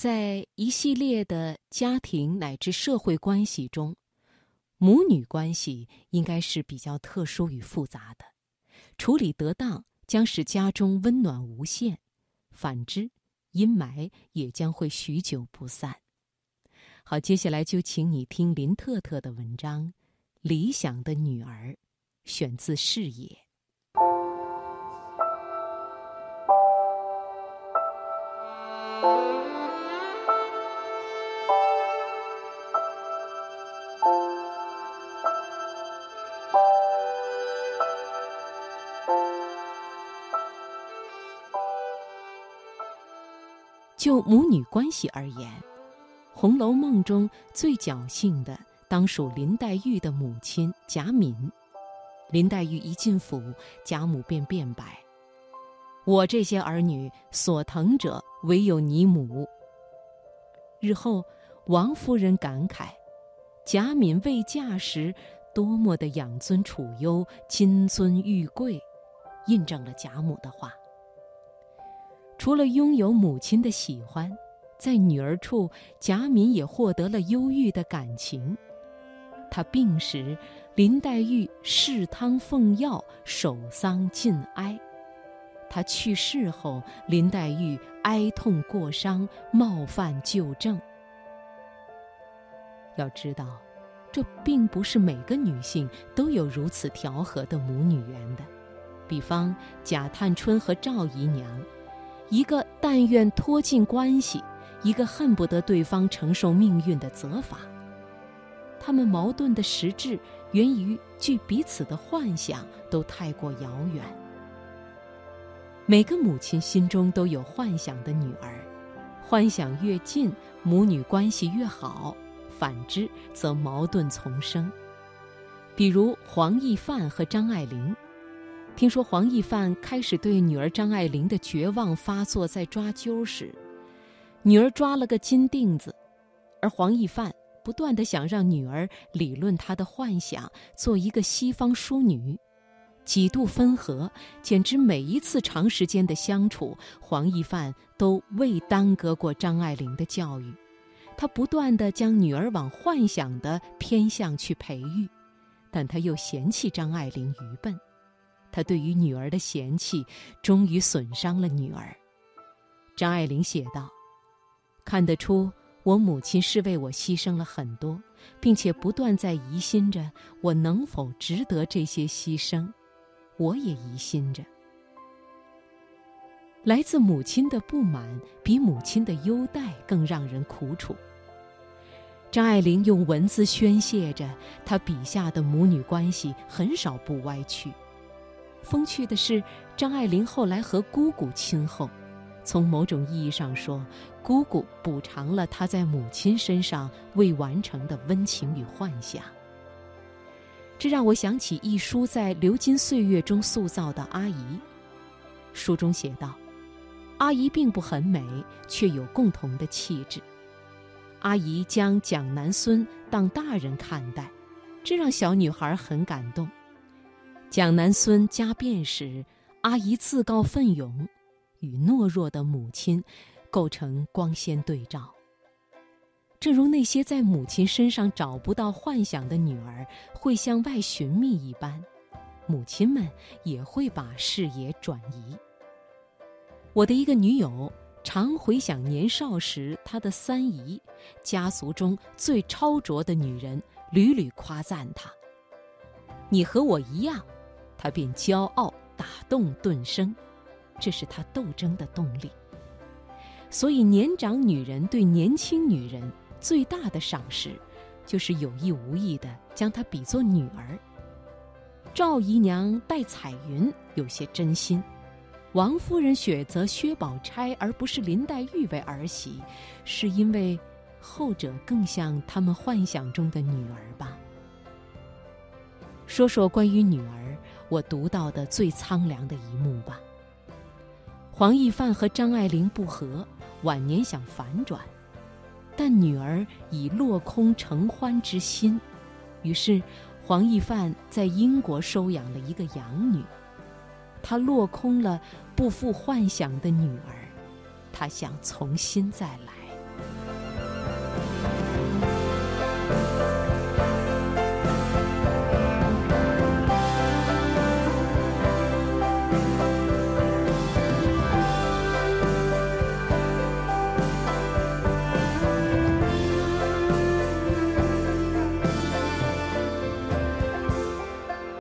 在一系列的家庭乃至社会关系中，母女关系应该是比较特殊与复杂的，处理得当将使家中温暖无限；反之，阴霾也将会许久不散。好，接下来就请你听林特特的文章《理想的女儿》，选自《视野》。就母女关系而言，《红楼梦》中最侥幸的当属林黛玉的母亲贾敏。林黛玉一进府，贾母便辩白：“我这些儿女所疼者，唯有你母。”日后，王夫人感慨：“贾敏未嫁时，多么的养尊处优、金尊玉贵，印证了贾母的话。”除了拥有母亲的喜欢，在女儿处，贾敏也获得了忧郁的感情。她病时，林黛玉侍汤奉药，守丧尽哀；她去世后，林黛玉哀痛过伤，冒犯旧症。要知道，这并不是每个女性都有如此调和的母女缘的。比方贾探春和赵姨娘。一个但愿拖近关系，一个恨不得对方承受命运的责罚。他们矛盾的实质源于距彼此的幻想都太过遥远。每个母亲心中都有幻想的女儿，幻想越近，母女关系越好；反之，则矛盾丛生。比如黄奕范和张爱玲。听说黄奕范开始对女儿张爱玲的绝望发作在抓阄时，女儿抓了个金锭子，而黄奕范不断地想让女儿理论他的幻想，做一个西方淑女。几度分合，简直每一次长时间的相处，黄奕范都未耽搁过张爱玲的教育。他不断地将女儿往幻想的偏向去培育，但他又嫌弃张爱玲愚笨。他对于女儿的嫌弃，终于损伤了女儿。张爱玲写道：“看得出，我母亲是为我牺牲了很多，并且不断在疑心着我能否值得这些牺牲。我也疑心着。来自母亲的不满，比母亲的优待更让人苦楚。”张爱玲用文字宣泄着她笔下的母女关系，很少不歪曲。风趣的是，张爱玲后来和姑姑亲厚，从某种意义上说，姑姑补偿了她在母亲身上未完成的温情与幻想。这让我想起一书在流金岁月中塑造的阿姨。书中写道：“阿姨并不很美，却有共同的气质。阿姨将蒋南孙当大人看待，这让小女孩很感动。”蒋南孙家变时，阿姨自告奋勇，与懦弱的母亲构成光鲜对照。正如那些在母亲身上找不到幻想的女儿会向外寻觅一般，母亲们也会把视野转移。我的一个女友常回想年少时，她的三姨，家族中最超卓的女人，屡屡夸赞她：“你和我一样。”他便骄傲，打动顿生，这是他斗争的动力。所以，年长女人对年轻女人最大的赏识，就是有意无意的将她比作女儿。赵姨娘待彩云有些真心，王夫人选择薛宝钗而不是林黛玉为儿媳，是因为后者更像他们幻想中的女儿吧。说说关于女儿。我读到的最苍凉的一幕吧。黄奕范和张爱玲不和，晚年想反转，但女儿以落空承欢之心，于是黄奕范在英国收养了一个养女。他落空了不负幻想的女儿，他想重新再来。